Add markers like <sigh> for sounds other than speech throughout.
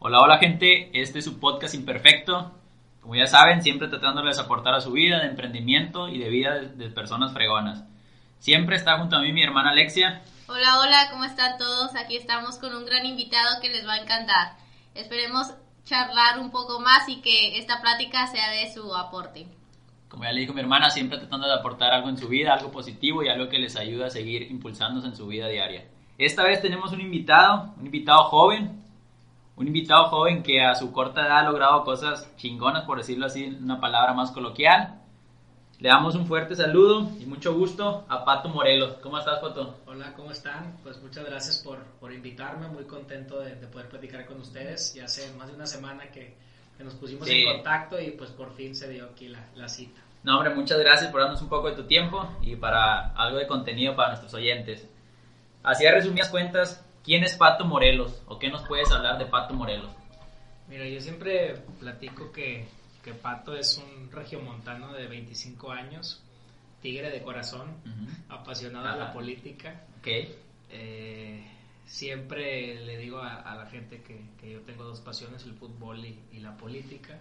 Hola, hola gente, este es su podcast imperfecto. Como ya saben, siempre tratándoles aportar a su vida de emprendimiento y de vida de, personas fregonas. Siempre está junto a mí mi hermana Alexia. Hola, hola, ¿cómo están todos? Aquí estamos con un gran invitado que les va a encantar. Esperemos charlar un poco más y que esta plática sea de su aporte. Como ya le dijo mi hermana, siempre tratando de aportar algo en su vida, algo positivo y algo que les ayude a seguir impulsándose en su vida diaria. Esta vez tenemos un invitado, un invitado joven, un invitado joven que a su corta edad ha logrado cosas chingonas, por decirlo así, una palabra más coloquial. Le damos un fuerte saludo y mucho gusto a Pato Morelos. ¿Cómo estás, Pato? Hola, ¿cómo están? Pues muchas gracias por, por invitarme, muy contento de, poder platicar con ustedes. Ya hace más de una semana que, que nos pusimos en contacto y pues por fin se dio aquí la, la cita. No, hombre, muchas gracias por darnos un poco de tu tiempo y para algo de contenido para nuestros oyentes. Así a resumidas cuentas, ¿Quién es Pato Morelos? ¿O qué nos puedes hablar de Pato Morelos? Mira, yo siempre platico que, que Pato es un regiomontano de 25 años, tigre de corazón, apasionado de la política. Okay. Eh, siempre le digo a, la gente que, que, yo tengo dos pasiones, el fútbol y, la política.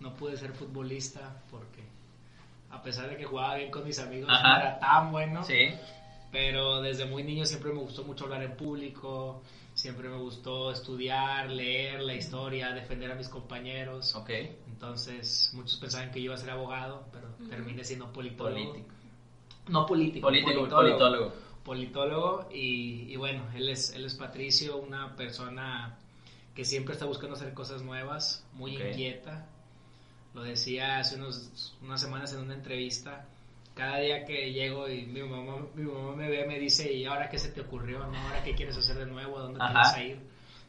No pude ser futbolista porque a pesar de que jugaba bien con mis amigos, no era tan bueno. Sí pero desde muy niño siempre me gustó mucho hablar en público, siempre me gustó estudiar, leer la historia, defender a mis compañeros. Ok. Entonces, muchos pensaban que yo iba a ser abogado, pero terminé siendo politólogo. Político. No político, político politólogo. Politólogo, y, y, bueno, él es, él es Patricio, una persona que siempre está buscando hacer cosas nuevas, muy inquieta. Lo decía hace unos, unas semanas en una entrevista cada día que llego y mi mamá, mi mamá me ve, me dice, ¿y ahora qué se te ocurrió? ¿no? ¿Ahora qué quieres hacer de nuevo? ¿A dónde quieres ir?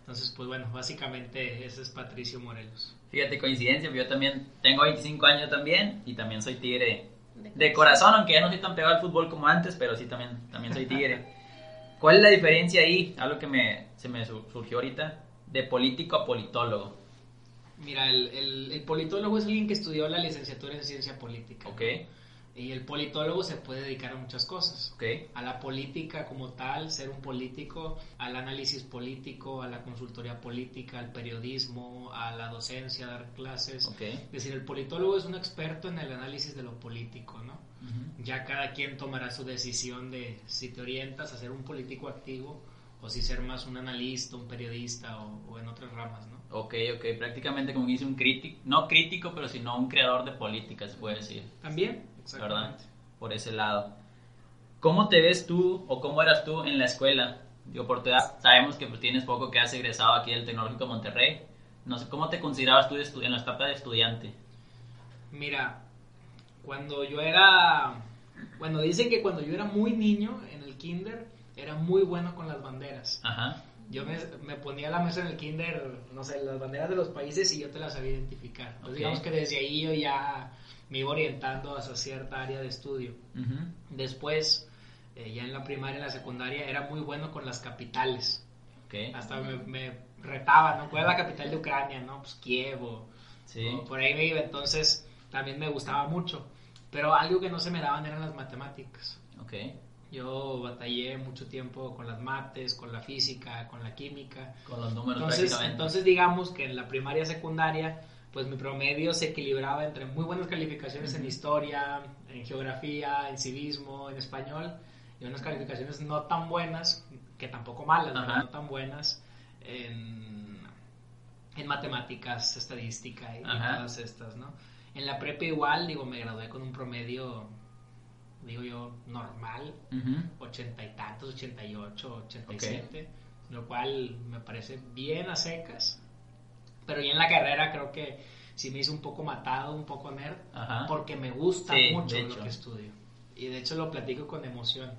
Entonces, pues bueno, básicamente ese es Patricio Morelos. Fíjate, coincidencia, yo también tengo 25 años también y también soy tigre de corazón, aunque ya no soy tan pegado al fútbol como antes, pero sí también, también soy tigre. <laughs> ¿Cuál es la diferencia ahí? Algo que me, se me surgió ahorita, de político a politólogo. Mira, el, el, el politólogo es alguien que estudió la licenciatura en ciencia política. Ok. Y el politólogo se puede dedicar a muchas cosas. Okay. A la política como tal, ser un político, al análisis político, a la consultoría política, al periodismo, a la docencia, a dar clases. Okay. Es decir, el politólogo es un experto en el análisis de lo político, ¿no? Ya cada quien tomará su decisión de si te orientas a ser un político activo o si ser más un analista, un periodista o, en otras ramas, ¿no? Ok, ok, prácticamente como dice un crítico, no crítico, pero sino un creador de política, se puede decir. También, ¿verdad? Por ese lado. ¿Cómo te ves tú o cómo eras tú en la escuela? Digo, por sabemos que pues, tienes poco que has egresado aquí del Tecnológico de Monterrey. No sé, ¿cómo te considerabas tú en la etapa de estudiante? Mira, cuando yo era... Bueno, dicen que cuando yo era muy niño en el kinder, era muy bueno con las banderas. Ajá. Yo me, me ponía a la mesa en el kinder, no sé, las banderas de los países y yo te las sabía identificar. Entonces, digamos que desde ahí yo ya me iba orientando hacia cierta área de estudio. Después, eh, ya en la primaria y la secundaria, era muy bueno con las capitales. Hasta me, me, retaba, ¿no? ¿Cuál es la capital de Ucrania? ¿No? Pues Kiev o, por ahí me iba. Entonces, también me gustaba mucho. Pero algo que no se me daban eran las matemáticas. Okay. Yo batallé mucho tiempo con las mates, con la física, con la química. Con los números entonces, Entonces digamos que en la primaria secundaria pues mi promedio se equilibraba entre muy buenas calificaciones en historia, en geografía, en civismo, en español, y unas calificaciones no tan buenas, que tampoco malas, no tan buenas, en, en matemáticas, estadística y, todas estas, ¿no? En la prepa igual, digo, me gradué con un promedio, digo yo, normal, ochenta y tantos, ochenta y ocho, ochenta y siete, lo cual me parece bien a secas pero ya en la carrera creo que sí me hice un poco matado, un poco nerd, porque me gusta mucho lo que estudio. Y de hecho lo platico con emoción.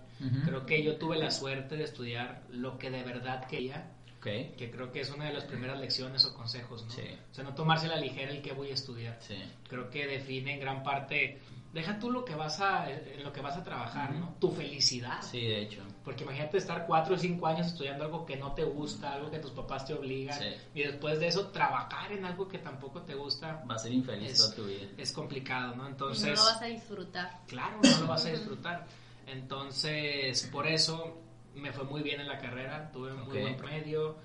Creo que yo tuve la suerte de estudiar lo que de verdad quería Ok. que creo que es una de las primeras lecciones o consejos, ¿no? Sí. O sea, no tomarse la ligera el que voy a estudiar. Sí. Creo que define en gran parte, deja tú lo que vas a, lo que vas a trabajar, ¿no? Tu felicidad. Sí, de hecho. Porque imagínate estar cuatro o cinco años estudiando algo que no te gusta, algo que tus papás te obligan, Sí. y después de eso trabajar en algo que tampoco te gusta, Va a ser infeliz Es- toda tu vida. es complicado, ¿no? Y Entonces, no lo vas a disfrutar. claro, no lo vas a disfrutar. Entonces, por eso me fue muy bien en la carrera, tuve un muy buen promedio.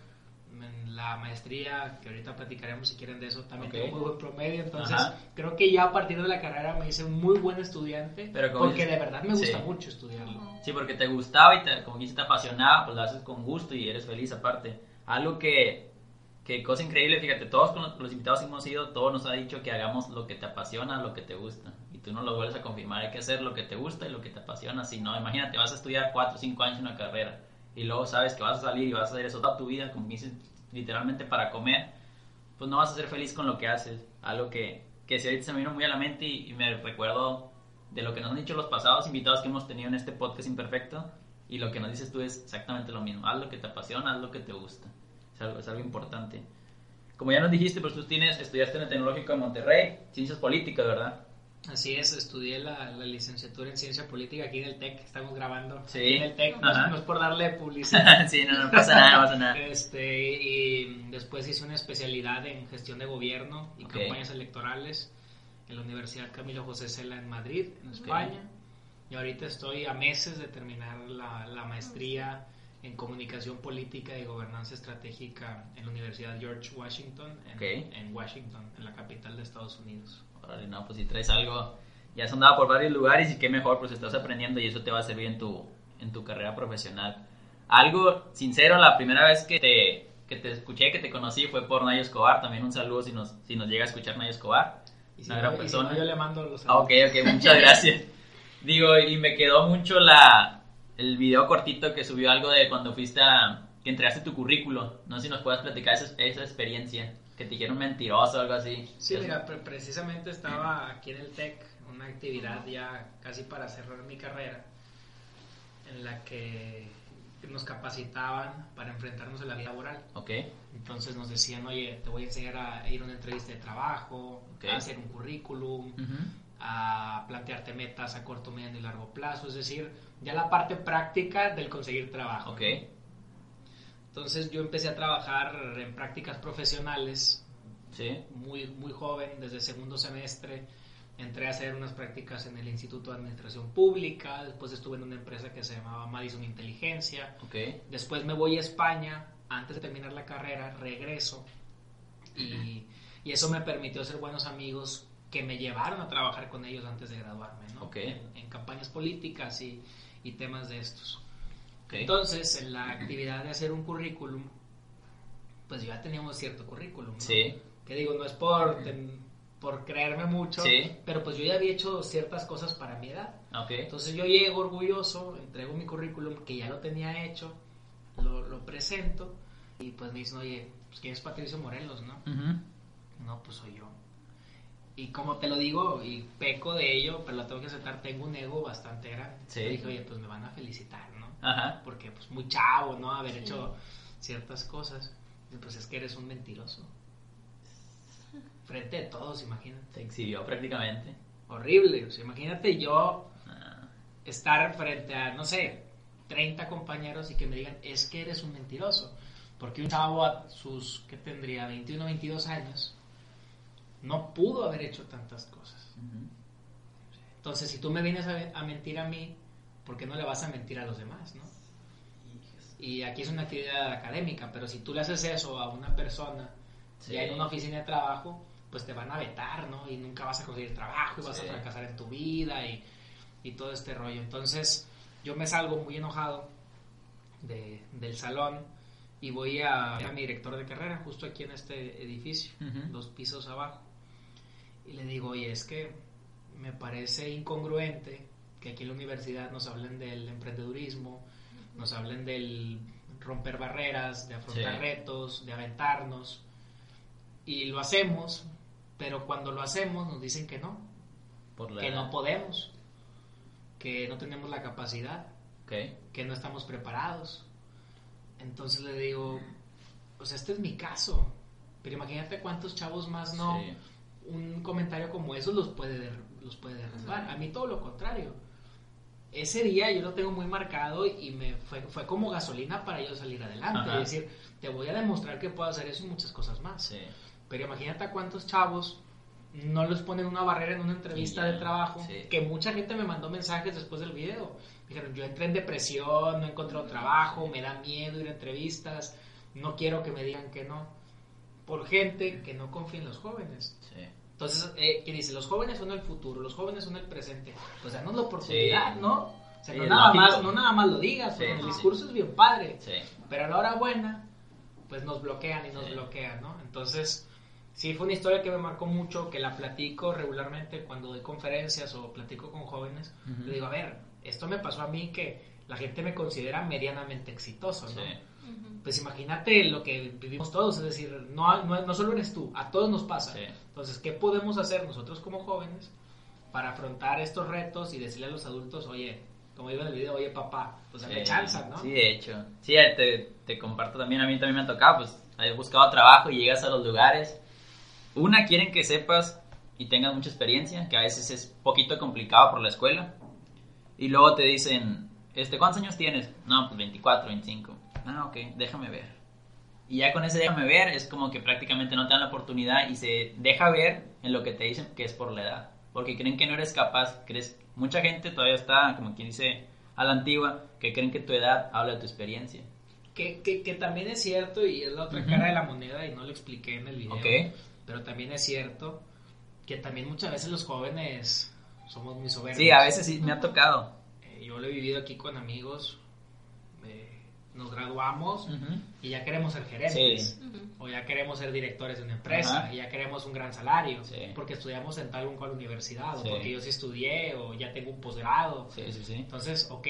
En la maestría, que ahorita platicaremos si quieren de eso, también Ok. tengo muy buen promedio. Entonces, Ajá. creo que ya a partir de la carrera me hice un muy buen estudiante, Pero como porque dices- de verdad me gusta Sí. mucho estudiarlo. Sí, porque te gustaba y te, como dices, te apasionaba, pues lo haces con gusto y eres feliz aparte. Algo que, que cosa increíble, fíjate, todos con los, los invitados que hemos ido, todos nos ha dicho que hagamos lo que te apasiona, lo que te gusta. Y tú nos lo vuelves a confirmar, hay que hacer lo que te gusta y lo que te apasiona. Si no, imagínate, vas a estudiar 4 o 5 años una carrera y luego sabes que vas a salir y vas a hacer eso toda tu vida, como dices, literalmente para comer, pues no vas a ser feliz con lo que haces. Algo que, que si ahorita se me vino muy a la mente y, y me recuerdo de lo que nos han dicho los pasados invitados que hemos tenido en este podcast imperfecto y lo que nos dices tú es exactamente lo mismo. Haz lo que te apasiona, haz lo que te gusta. Es algo, es algo importante. Como ya nos dijiste, pues tú tienes, estudiaste en el Tecnológico de Monterrey, Ciencias Políticas, ¿verdad? Así es, estudié la, la licenciatura en ciencia política aquí en el TEC, estamos grabando Sí. aquí en el TEC, no, es- Ajá. no es por darle publicidad. <laughs> sí, no, no pasa nada, no pasa nada. Este, y después hice una especialidad en gestión de gobierno y campañas electorales en la Universidad Camilo José Cela en Madrid, en España. Y ahorita estoy a meses de terminar la, la maestría en comunicación política y gobernanza estratégica en la Universidad George Washington, en, Ok. en Washington, en la capital de Estados Unidos. Órale, no, pues si traes algo, ya has andado por varios lugares y qué mejor, pues estás aprendiendo y eso te va a servir en tu, en tu carrera profesional. Algo sincero, la primera vez que te, que te escuché, que te conocí fue por Nayo Escobar, también un saludo si nos, si nos llega a escuchar Nayo Escobar. Y si, Una no, gran y si persona. no, yo le mando los Ah, ok, ok, muchas gracias. <laughs> Digo, y me quedó mucho la, el video cortito que subió algo de cuando fuiste a, que entregaste tu currículo. No sé si nos puedas platicar esa, esa experiencia, que te dijeron mentiroso o algo así. Sí, mira, pre- precisamente estaba aquí en el TEC, una actividad ya casi para cerrar mi carrera, en la que nos capacitaban para enfrentarnos a la vida laboral. Ok, Entonces nos decían, oye, te voy a enseñar a ir a una entrevista de trabajo, Ok. a hacer un currículum, Ujú. A plantearte metas a corto, mediano y largo plazo, es decir, ya la parte práctica del conseguir trabajo. ok, Entonces yo empecé a trabajar en prácticas profesionales sí, muy, muy joven, desde segundo semestre, entré a hacer unas prácticas en el Instituto de Administración Pública, después estuve en una empresa que se llamaba Madison Inteligencia, ok, después me voy a España, antes de terminar la carrera, regreso y, y eso me permitió hacer buenos amigos que me llevaron a trabajar con ellos antes de graduarme, ¿no? Ok. En, en campañas políticas y, y temas de estos. ok. Entonces, en la actividad de hacer un currículum, pues ya teníamos cierto currículum, ¿no? Sí, Que digo, no es por, ten- por creerme mucho, Sí. pero pues yo ya había hecho ciertas cosas para mi edad. ok, Entonces yo llego orgulloso, entrego mi currículum que ya lo tenía hecho, lo, lo presento y pues me dicen, oye, pues quién es Patricio Morelos, ¿no? Ujú. No, pues soy yo. Y como te lo digo, y peco de ello, pero lo tengo que aceptar, tengo un ego bastante grande. Sí. Y dije, oye, pues me van a felicitar, ¿no? Ajá, Porque pues muy chavo, ¿no? Haber hecho ciertas cosas. Y pues es que eres un mentiroso. Frente de todos, imagínate. te exhibió prácticamente. Horrible. O sea, imagínate yo Ah, estar frente a, no sé, 30 compañeros y que me digan, es que eres un mentiroso. Porque un chavo a sus, ¿qué tendría? 21, 22 años, no pudo haber hecho tantas cosas. Entonces, si tú me vienes a, a mentir a mí, ¿por qué no le vas a mentir a los demás, no? Y aquí es una actividad académica, pero si tú le haces eso a una persona Sí. ya en una oficina de trabajo, pues te van a vetar, ¿no? Y nunca vas a conseguir trabajo y vas a fracasar en tu vida y, y todo este rollo. Entonces, yo me salgo muy enojado de- del salón y voy a a mi director de carrera, justo aquí en este edificio, dos pisos abajo. Y le digo, oye, es que me parece incongruente que aquí en la universidad nos hablen del emprendedurismo, nos hablen del romper barreras, de afrontar Sí. retos, de aventarnos. Y lo hacemos, pero cuando lo hacemos nos dicen que no, Por la que edad. no podemos, que no tenemos la capacidad, que no estamos preparados. Entonces le digo, pues este es mi caso. Pero imagínate cuántos chavos más no, Sí. Un comentario como eso los puede, los puede derrumbar. A mí todo lo contrario. Ese día yo lo tengo muy marcado y me fue, fue como gasolina para yo salir adelante. Ajá. Es decir, te voy a demostrar que puedo hacer eso y muchas cosas más. Sí. Pero imagínate a cuántos chavos no les ponen una barrera en una entrevista de trabajo. sí. Que mucha gente me mandó mensajes después del video. Dijeron, yo entré en depresión, no he encontrado trabajo, me da miedo ir a entrevistas, no quiero que me digan que no. Por gente que no confía en los jóvenes. Sí. Entonces, eh, que dice, los jóvenes son el futuro, los jóvenes son el presente. Pues danos la oportunidad, Sí. ¿no? O sea, Sí, no, nada lógico. más, no nada más lo digas, Sí, el sí. discurso es bien padre. Sí. Pero a la hora buena, pues nos bloquean y nos Sí. bloquean, ¿no? Entonces, sí fue una historia que me marcó mucho, que la platico regularmente cuando doy conferencias o platico con jóvenes. Ujú. Le digo, a ver, esto me pasó a mí que la gente me considera medianamente exitoso, ¿no? Pues imagínate lo que vivimos todos, es decir, no, no, no solo eres tú, a todos nos pasa. Sí. Entonces, ¿qué podemos hacer nosotros como jóvenes para afrontar estos retos y decirle a los adultos, oye, como digo en el video, oye papá, pues dame Sí, chance, ¿no? Sí, de hecho. Sí, te, te comparto también, a mí también me ha tocado, pues, he buscado trabajo y llegas a los lugares. Una, quieren que sepas y tengas mucha experiencia, que a veces es poquito complicado por la escuela. Y luego te dicen, este, ¿cuántos años tienes? No, pues 24, 25. Ah, ok, déjame ver. Y ya con ese déjame ver es como que prácticamente no te dan la oportunidad y se deja ver en lo que te dicen que es por la edad. Porque creen que no eres capaz, crees, mucha gente todavía está, como quien dice, a la antigua, que creen que tu edad habla de tu experiencia. Que, que, que también es cierto y es la otra Ujú. cara de la moneda y no lo expliqué en el video. Ok. Pero también es cierto que también muchas veces los jóvenes somos muy soberbios. Sí, a veces sí me ha tocado. Eh, yo lo he vivido aquí con amigos. Nos graduamos y ya queremos ser gerentes. Sí. O ya queremos ser directores de una empresa, y ya queremos un gran salario, Sí. porque estudiamos en tal o cual universidad, Sí. o porque yo sí estudié, o ya tengo un posgrado. Sí, sí, sí. Entonces, ok,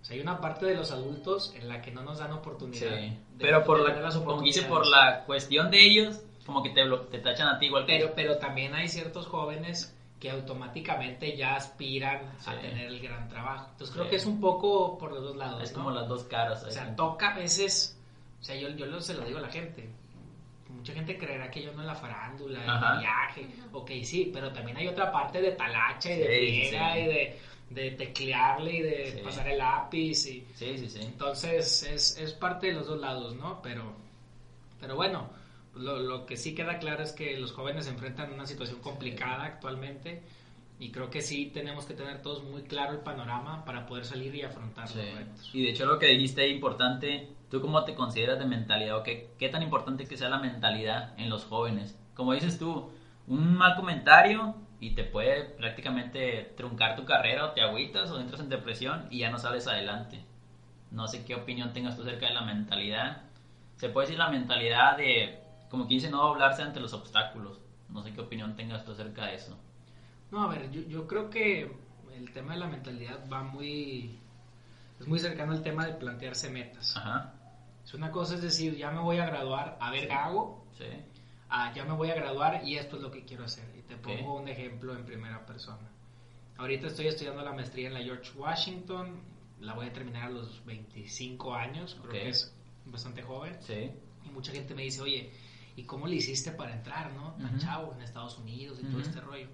o sea, hay una parte de los adultos en la que no nos dan oportunidad. Sí. de- Pero por de la, las como dice, por la cuestión de ellos, como que te, te tachan a ti igual que Pero, pero también hay ciertos jóvenes que automáticamente ya aspiran a Sí. tener el gran trabajo. Entonces creo Sí. que es un poco por los dos lados. Es ¿no? como las dos caras. O sea, toca a veces, o sea, yo, yo se lo digo a la gente. Mucha gente creerá que yo no en la farándula, en el viaje. Ok, sí, pero también hay otra parte de talacha y de Sí, sí, friega sí. y de, de teclearle y de Sí. pasar el lápiz. Y, Sí, sí, sí. entonces es, es parte de los dos lados, ¿no? Pero, pero bueno, lo, lo que sí queda claro es que los jóvenes se enfrentan a una situación complicada actualmente y creo que sí tenemos que tener todos muy claro el panorama para poder salir y afrontar Sí. los retos. Y de hecho lo que dijiste es importante, ¿tú cómo te consideras de mentalidad o qué, qué tan importante que sea la mentalidad en los jóvenes? Como dices tú, un mal comentario y te puede prácticamente truncar tu carrera o te agüitas o entras en depresión y ya no sales adelante. No sé qué opinión tengas tú acerca de la mentalidad. Se puede decir la mentalidad de, como que dice, no doblarse ante los obstáculos. No sé qué opinión tengas tú acerca de eso. No, a ver, yo, yo creo que el tema de la mentalidad va muy... Es muy cercano al tema de plantearse metas. Ajá, Es una cosa es decir, ya me voy a graduar, a ver qué hago, sí, ah, ya me voy a graduar y esto es lo que quiero hacer. Y te Ok. pongo un ejemplo en primera persona. Ahorita estoy estudiando la maestría en la George Washington, la voy a terminar a los 25 años, creo Ok. que es bastante joven. sí, Y mucha gente me dice, oye, ¿y cómo le hiciste para entrar, no? Tan Ujú. chavo en Estados Unidos y todo Ujú. este rollo.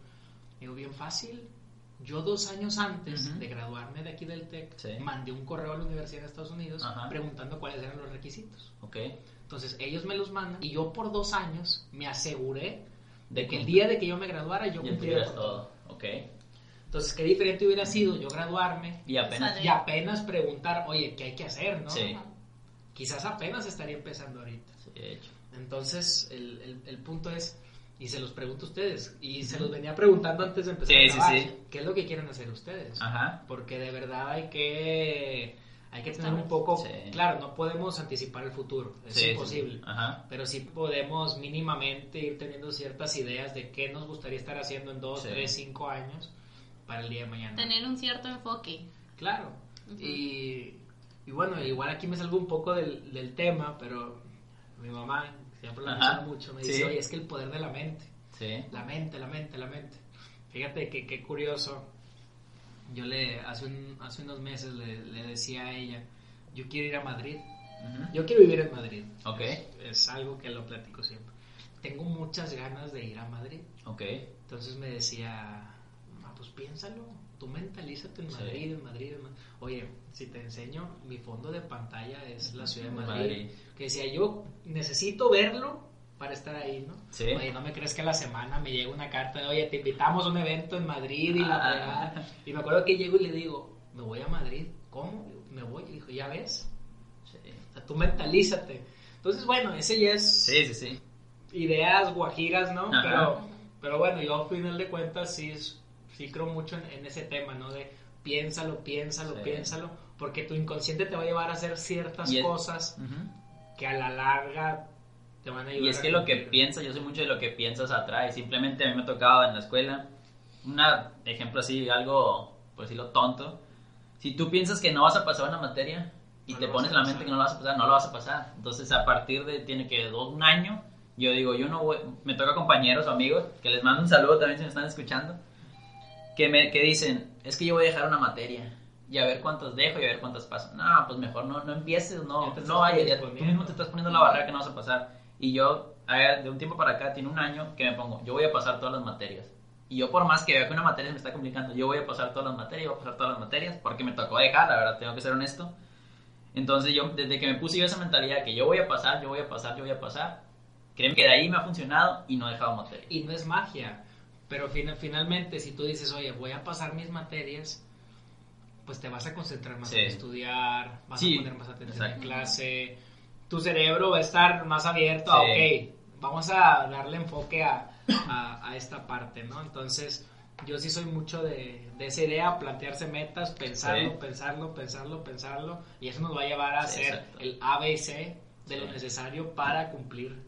Digo, bien fácil. Yo dos años antes Ujú. de graduarme de aquí del TEC, Sí. mandé un correo a la Universidad de Estados Unidos Ajá. preguntando cuáles eran los requisitos. ok. Entonces ellos me los mandan y yo por dos años me aseguré de De que el día de que yo me graduara yo cumpliera todo. todo, ok. Entonces, qué diferente hubiera sido yo graduarme Y apenas... Y apenas preguntar, oye, ¿qué hay que hacer? ¿no? Sí. Quizás apenas estaría empezando ahorita. Sí, de hecho. Entonces, el, el- el punto es, y se los pregunto a ustedes, y se los venía preguntando antes de empezar Sí, a sí, grabar, sí. ¿qué es lo que quieren hacer ustedes? Ajá. Porque de verdad hay que, hay que tener un poco, Sí. claro, no podemos anticipar el futuro, es imposible. sí. Ajá. Pero sí podemos mínimamente ir teniendo ciertas ideas de qué nos gustaría estar haciendo en dos, Sí. tres, cinco años para el día de mañana. Tener un cierto enfoque. Claro. Y, y bueno, igual aquí me salgo un poco del, del tema, pero mi mamá, siempre lo Ajá. menciona mucho, me dice, Sí. oye, es que el poder de la mente, Sí. la mente, la mente, la mente. Fíjate que qué curioso. Yo le, hace, un- hace unos meses le, le decía a ella, yo quiero ir a Madrid Ujú. Yo quiero vivir en Madrid. Ok. Es algo que lo platico siempre. Tengo muchas ganas de ir a Madrid. Ok. Entonces me decía, "Ah, pues piénsalo, tú mentalízate en Sí. Madrid, en Madrid, en Madrid. Oye, si te enseño, mi fondo de pantalla es la ciudad de Madrid. Madrid. Que decía, yo necesito verlo para estar ahí, ¿no? Sí. Oye, no me crees que a la semana me llega una carta de, oye, te invitamos a un evento en Madrid y la Ah. fregada". Y me acuerdo que llego y le digo, me voy a Madrid. ¿Cómo? Me voy. Y dijo, ¿ya ves? Sí. O sea, tú mentalízate. Entonces, bueno, ese ya es Sí, sí, sí. ideas guajiras, ¿no? Ajá. Pero, pero bueno, yo a final de cuentas sí, es- sí creo mucho en, en ese tema, ¿no? De piénsalo, piénsalo, Sí. piénsalo, porque tu inconsciente te va a llevar a hacer ciertas es- cosas Ujú. que a la larga te van a ayudar. Y es que lo que piensas, yo soy mucho de lo que piensas atrae. Simplemente a mí me tocaba en la escuela, un ejemplo así, algo, por decirlo tonto. Si tú piensas que no vas a pasar una materia y No te pones en la mente que no lo vas a pasar, no lo vas a pasar. Entonces, a partir de, tiene que dos, un año, yo digo, yo no voy, me toca compañeros o amigos, que les mando un saludo también si me están escuchando, que, me, que dicen, es que yo voy a dejar una materia. Y a ver cuántas dejo y a ver cuántas paso. No, pues mejor no, no empieces, no, no, estás vaya, ya tú mismo te estás poniendo la barrera que no vas a pasar. Y yo, a ver, de un tiempo para acá, tiene un año que me pongo, yo voy a pasar todas las materias. Y yo por más que vea que una materia se me está complicando, yo voy a pasar todas las materias, voy a pasar todas las materias, porque me tocó dejar, la verdad, tengo que ser honesto. Entonces yo, desde que me puse yo esa mentalidad que yo voy a pasar, yo voy a pasar, yo voy a pasar, créeme que de ahí me ha funcionado y no he dejado materia. Y no es magia, pero fina- finalmente si tú dices, oye, voy a pasar mis materias, pues te vas a concentrar más Sí. en estudiar, vas Sí, a poner más atención en exacto. clase, tu cerebro va a estar más abierto a, Sí. ok, vamos a darle enfoque a, a- a esta parte, ¿no? Entonces, yo sí soy mucho de, de esa idea, plantearse metas, pensarlo, pensarlo, pensarlo, pensarlo, y eso nos va a llevar a hacer exacto. el A, B y C de lo necesario para cumplir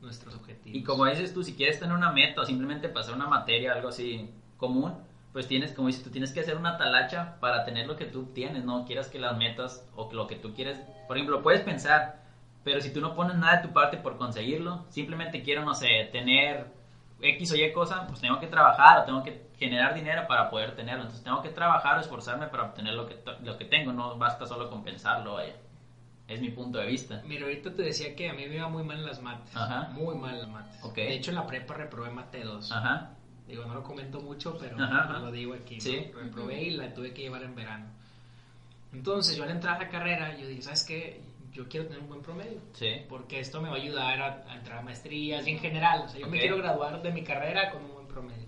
nuestros objetivos. Y como dices tú, si quieres tener una meta o simplemente pasar una materia, algo así común, pues tienes, como dices tú, tienes que hacer una talacha para tener lo que tú tienes, no quieras que las metas o lo que tú quieres, por ejemplo, puedes pensar, pero si tú no pones nada de tu parte por conseguirlo, simplemente quiero, no sé, tener X o Y cosa, pues tengo que trabajar o tengo que generar dinero para poder tenerlo, entonces tengo que trabajar o esforzarme para obtener lo que, lo que tengo, no basta solo con pensarlo, vaya. Es mi punto de vista. Mira, ahorita te decía que a mí me iba muy mal en las mates. Ajá. Muy mal en las mates. Ok. De hecho, en la prepa reprobé mate 2. Ajá. Digo, no lo comento mucho, pero Ajá, lo digo aquí. ¿no? Sí. Reprobé y la tuve que llevar en verano. Entonces, yo al entrar a la carrera, yo dije, ¿sabes qué? Yo quiero tener un buen promedio. Sí. Porque esto me va a ayudar a, a entrar a maestrías y en general. O sea, yo me Ok. quiero graduar de mi carrera con un buen promedio.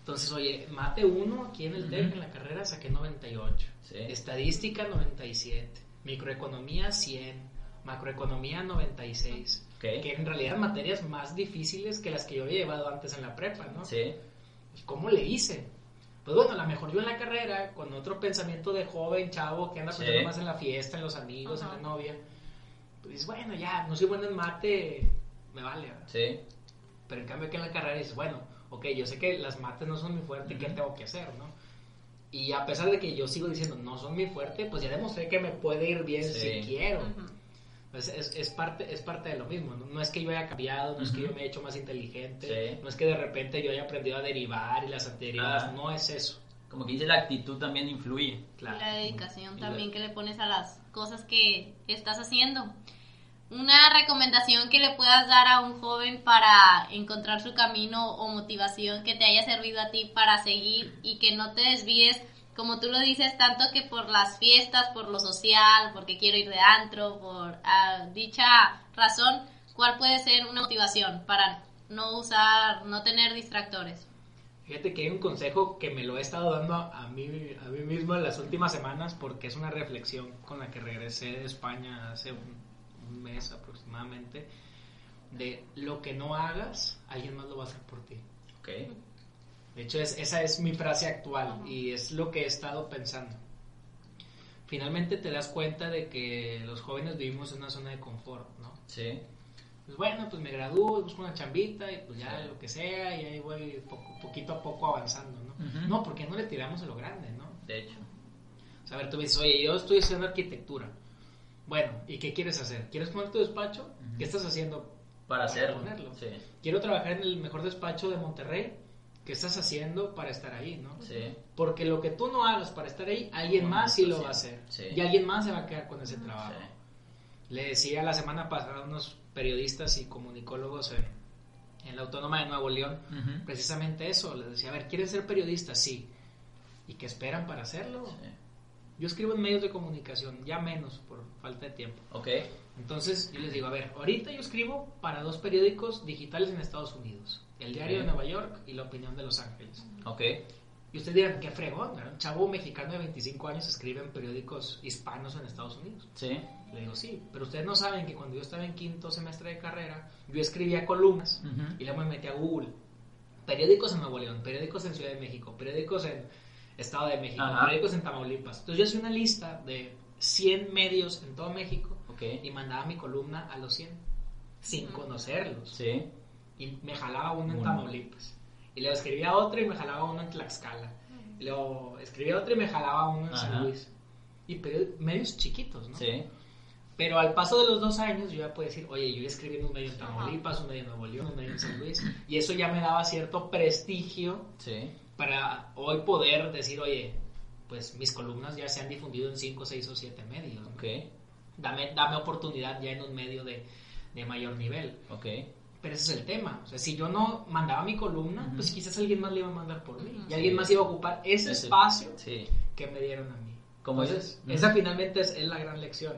Entonces, oye, mate 1 aquí en el TEC, Ujú. en la carrera, saqué 98. Sí. Estadística 97, microeconomía 100, macroeconomía 96, Ok. que en realidad eran materias más difíciles que las que yo había llevado antes en la prepa, ¿no? Sí. ¿Y ¿Cómo le hice? Pues bueno, a lo mejor yo en la carrera, con otro pensamiento de joven, chavo, que anda Sí. pensando más en la fiesta, en los amigos, Ajá. en la novia, pues dices, bueno, ya, no soy bueno en mate, me vale. ¿verdad? Sí. Pero en cambio que en la carrera dices, bueno, ok, yo sé que las mates no son mi fuerte, ¿qué tengo que hacer, no? Y a pesar de que yo sigo diciendo, no son mi fuerte, pues ya demostré que me puede ir bien Sí. si quiero. Ujú. Pues es, es, parte, es parte de lo mismo, ¿no? No es que yo haya cambiado, no es que yo me haya hecho más inteligente, Sí. no es que de repente yo haya aprendido a derivar y las antiderivadas, Ah. no es eso. Como que dice, la actitud también influye. Claro. Y la dedicación Y la- también que le pones a las cosas que estás haciendo. Una recomendación que le puedas dar a un joven para encontrar su camino o motivación que te haya servido a ti para seguir y que no te desvíes, como tú lo dices, tanto que por las fiestas, por lo social, porque quiero ir de antro, por ah, dicha razón, ¿cuál puede ser una motivación para no usar, no tener distractores? Fíjate que hay un consejo que me lo he estado dando a mí, a mí mismo en las últimas semanas porque es una reflexión con la que regresé de España hace un, un mes aproximadamente de lo que no hagas, alguien más lo va a hacer por ti. Ok. De hecho, es, esa es mi frase actual y es lo que he estado pensando. Finalmente te das cuenta de que los jóvenes vivimos en una zona de confort, ¿no? Sí. Pues bueno, pues me gradúo, busco una chambita y pues ya Sí. lo que sea y ahí voy poco, poquito a poco avanzando, ¿no? No, porque no le tiramos a lo grande, ¿no? De hecho. O sea, a ver, tú me dices, oye, yo estoy haciendo arquitectura. Bueno, ¿y qué quieres hacer? ¿Quieres poner tu despacho? ¿Qué estás haciendo Para hacerlo. ponerlo? Sí. Quiero trabajar en el mejor despacho de Monterrey. ¿Qué estás haciendo para estar ahí, no? Sí. Porque lo que tú no hagas para estar ahí, alguien Bueno, más sí lo va a hacer. Sí. Y alguien más se va a quedar con ese trabajo. Sí. Le decía la semana pasada a unos periodistas y comunicólogos en, en la Autónoma de Nuevo León precisamente eso. Les decía, a ver, ¿quieren ser periodistas? Sí. ¿Y qué esperan para hacerlo? Sí. Yo escribo en medios de comunicación, ya menos por falta de tiempo. Ok. Entonces yo les digo, a ver, ahorita yo escribo para dos periódicos digitales en Estados Unidos, el Diario de Ok. Nueva York y La Opinión de Los Ángeles. Ok. Y ustedes dirán, qué fregón, ¿verdad? un chavo mexicano de 25 años escribe en periódicos hispanos en Estados Unidos. Sí. Le digo, sí, pero ustedes no saben que cuando yo estaba en quinto semestre de carrera, yo escribía columnas Ujú. y luego me metí a Google. Periódicos en Nuevo León, periódicos en Ciudad de México, periódicos en Estado de México, Ajá. periódicos en Tamaulipas. Entonces yo hacía una lista de 100 medios en todo México y mandaba mi columna a los 100 sin conocerlos. Sí. Y me jalaba uno en. Tamaulipas. Y luego escribía otro y me jalaba uno en Tlaxcala. Y luego escribía otro y me jalaba uno en Ajá. San Luis. Y medios chiquitos, ¿no? Sí. Pero al paso de los dos años yo ya puedo decir, oye, yo ya escribí en un medio en. Tamaulipas, un medio en Nuevo León, un medio en San Luis. Y eso ya me daba cierto prestigio Sí. Para hoy poder decir, oye, pues mis columnas ya se han difundido en 5, 6 o 7 medios. Ok. Dame, dame oportunidad ya en un medio de, de mayor nivel. Ok. Pero ese es el tema. O sea, si yo no mandaba mi columna, pues quizás alguien más le iba a mandar por mí. Y alguien más iba a ocupar ese Ese- espacio Sí. que me dieron a mí. Como Entonces, dices. esa finalmente es, es la gran lección.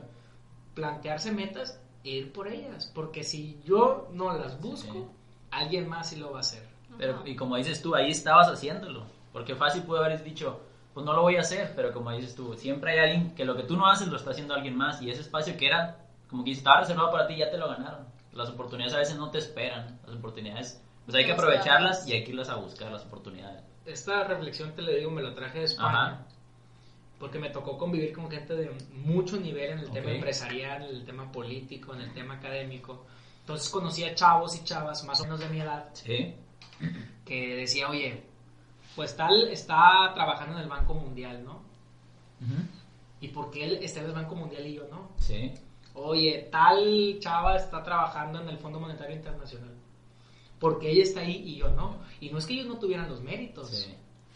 Plantearse metas e ir por ellas. Porque si yo no las busco, Sí. alguien más sí lo va a hacer. Pero, y como dices tú, ahí estabas haciéndolo. Porque fácil pudo haber dicho, pues no lo voy a hacer, pero como dices tú, siempre hay alguien que lo que tú no haces lo está haciendo alguien más. Y ese espacio que era, como que estaba reservado para ti, ya te lo ganaron. Las oportunidades a veces no te esperan. Las oportunidades, pues hay que aprovecharlas y hay que irlas a buscar, las oportunidades. Esta reflexión, te le digo, me lo traje de España. Ajá. Porque me tocó convivir con gente de mucho nivel en el tema Ok. empresarial, en el tema político, en el tema académico. Entonces conocí a chavos y chavas más o menos de mi edad Sí. Que decía, oye, pues tal está trabajando en el Banco Mundial, ¿no? ¿Y por qué él está en el Banco Mundial y yo no? Sí. Oye, tal chava está trabajando en el Fondo Monetario Internacional. Porque ella está ahí y yo no. Y no es que ellos no tuvieran los méritos. Sí.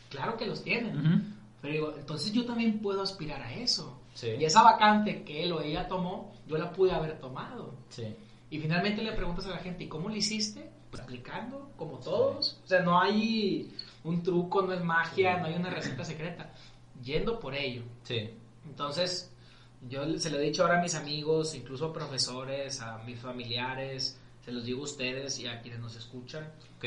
Claro que los tienen. Ujú. Pero digo, entonces yo también puedo aspirar a eso. Sí. Y esa vacante que él o ella tomó, yo la pude haber tomado. Sí. Y finalmente le preguntas a la gente, ¿y cómo lo hiciste? Aplicando, como todos. O sea, no hay un truco, no es magia, no hay una receta secreta. Yendo por ello. Sí. Entonces, yo se lo he dicho ahora a mis amigos, incluso a profesores, a mis familiares, se los digo a ustedes y a quienes nos escuchan. Ok.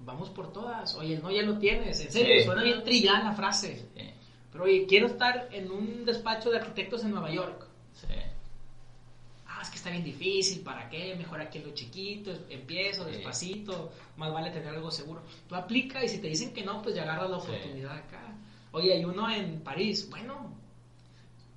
Vamos por todas. Oye, no, ya lo tienes. En serio, Sí. suena bien trillada la frase. Sí. Pero oye, quiero estar en un despacho de arquitectos en Nueva York. Sí. Ah, es que está bien difícil, ¿para qué? Mejor aquí en lo chiquito, empiezo despacito, más vale tener algo seguro. Tú aplica y si te dicen que no, pues ya agarras la oportunidad acá. Oye, hay uno en París, bueno,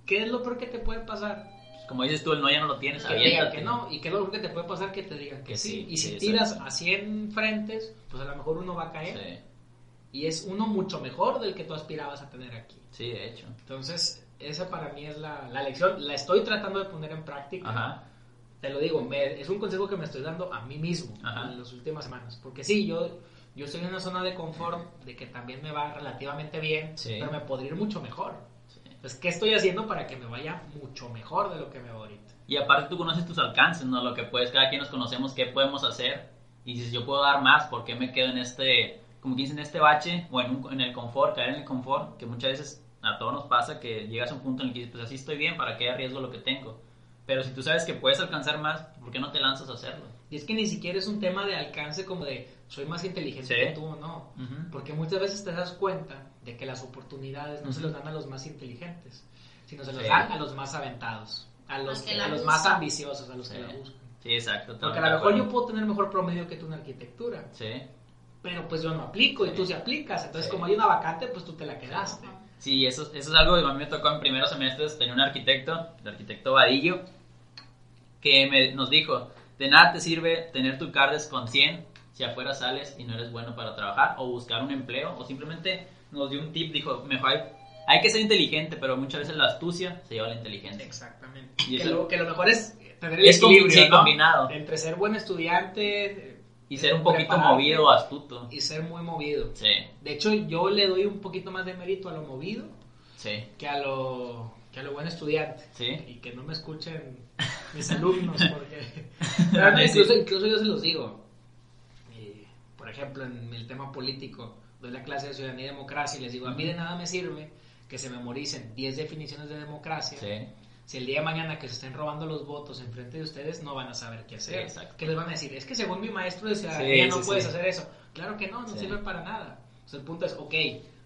¿qué es lo peor que te puede pasar? Como dices tú, el no ya no lo tienes. Que aviéntate. que no, y qué es lo peor que te puede pasar que te digan que, Que sí. sí, Y si sí, tiras a 100 frentes, pues a lo mejor uno va a caer. Sí. Y es uno mucho mejor del que tú aspirabas a tener aquí. Sí, de hecho. Entonces, esa para mí es la, la lección. La estoy tratando de poner en práctica. Ajá. Te lo digo, me- es un consejo que me estoy dando a mí mismo Ajá. en las últimas semanas. Porque sí, yo, yo estoy en una zona de confort de que también me va relativamente bien, Sí. pero me podría ir mucho mejor. Sí. Entonces, ¿qué estoy haciendo para que me vaya mucho mejor de lo que me va ahorita? Y aparte tú conoces tus alcances, ¿no? Lo que puedes, cada quien nos conocemos, qué podemos hacer. Y dices, yo puedo dar más, ¿por qué me quedo en este, como que dicen, en este bache o en, un- en el confort, caer en el confort? Que muchas veces a todos nos pasa que llegas a un punto en el que dices, pues así estoy bien, ¿para qué arriesgo lo que tengo? Pero si tú sabes que puedes alcanzar más, ¿por qué no te lanzas a hacerlo? Y es que ni siquiera es un tema de alcance como de soy más inteligente Sí. que tú o no. Porque muchas veces te das cuenta de que las oportunidades no se los dan a los más inteligentes, sino se los Sí. dan a los más aventados, a los, que a los más ambiciosos, a los que la buscan. Sí, exacto. Porque a lo mejor yo puedo tener mejor promedio que tú en arquitectura, Sí. pero pues yo no aplico y tú sí aplicas. Entonces, Sí. como hay una vacante, pues tú te la quedaste. Sí, eso, eso es algo que a mí me tocó en primeros semestres. Tenía un arquitecto, el arquitecto Vadillo, que me, nos dijo, de nada te sirve tener tu cardes con 100 si afuera sales y no eres bueno para trabajar o buscar un empleo o simplemente nos dio un tip, dijo, mejor hay, hay que ser inteligente, pero muchas veces la astucia se lleva a la inteligencia. Exactamente. Y que, eso- lo, que lo mejor es tener el Es com- equilibrio, sí, ¿no? combinado. Entre ser buen estudiante Y ser un poquito movido astuto. y ser muy movido. Sí, De hecho, yo le doy un poquito más de mérito a lo movido sí, que a lo, que a lo buen estudiante. sí. Y que no me escuchen mis alumnos, porque <laughs> incluso, incluso yo se los digo. Y, por ejemplo, en el tema político, doy la clase de ciudadanía y democracia y les digo, a mí de nada me sirve que se memoricen 10 definiciones de democracia. Sí. Si el día de mañana que se estén robando los votos enfrente de ustedes, no van a saber qué hacer. exacto. ¿Qué les van a decir? Es que según mi maestro de ciudadanía Sí, no sí, puedes sí. hacer eso. Claro que no, no sirve para nada. O sea, el punto es, ok,